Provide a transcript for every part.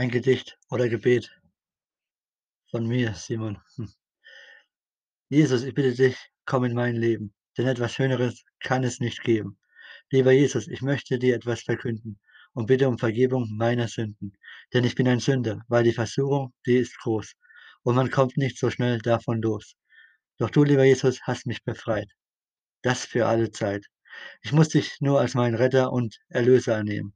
Ein Gedicht oder Gebet von mir, Simon. Hm. Jesus, ich bitte dich, komm in mein Leben, denn etwas Schöneres kann es nicht geben. Lieber Jesus, ich möchte dir etwas verkünden und bitte um Vergebung meiner Sünden, denn ich bin ein Sünder, weil die Versuchung, die ist groß und man kommt nicht so schnell davon los. Doch du, lieber Jesus, hast mich befreit. Das für alle Zeit. Ich muss dich nur als meinen Retter und Erlöser annehmen.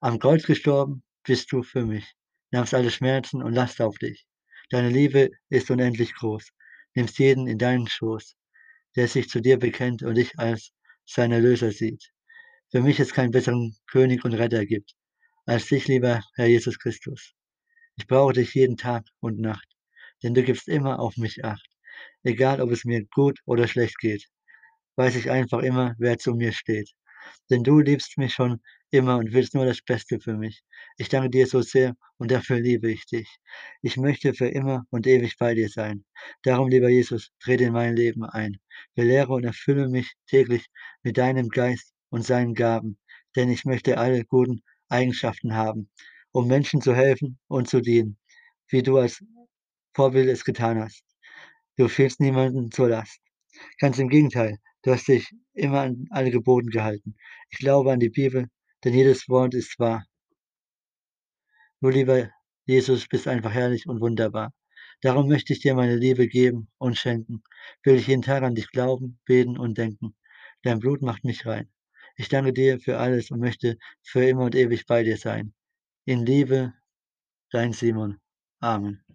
Am Kreuz gestorben bist du für mich, nahmst alle Schmerzen und Last auf dich. Deine Liebe ist unendlich groß, nimmst jeden in deinen Schoß, der sich zu dir bekennt und dich als sein Erlöser sieht. Für mich es keinen besseren König und Retter gibt, als dich, lieber Herr Jesus Christus. Ich brauche dich jeden Tag und Nacht, denn du gibst immer auf mich acht. Egal, ob es mir gut oder schlecht geht, weiß ich einfach immer, wer zu mir steht. Denn du liebst mich schon immer und willst nur das Beste für mich. Ich danke dir so sehr und dafür liebe ich dich. Ich möchte für immer und ewig bei dir sein. Darum, lieber Jesus, trete in mein Leben ein. Belehre und erfülle mich täglich mit deinem Geist und seinen Gaben, denn ich möchte alle guten Eigenschaften haben, um Menschen zu helfen und zu dienen, wie du als Vorbild es getan hast. Du fehlst niemanden zur Last. Ganz im Gegenteil, du hast dich immer an alle Geboten gehalten. Ich glaube an die Bibel, denn jedes Wort ist wahr. Du, lieber Jesus, bist einfach herrlich und wunderbar. Darum möchte ich dir meine Liebe geben und schenken. Will ich jeden Tag an dich glauben, beten und denken. Dein Blut macht mich rein. Ich danke dir für alles und möchte für immer und ewig bei dir sein. In Liebe, dein Simon. Amen.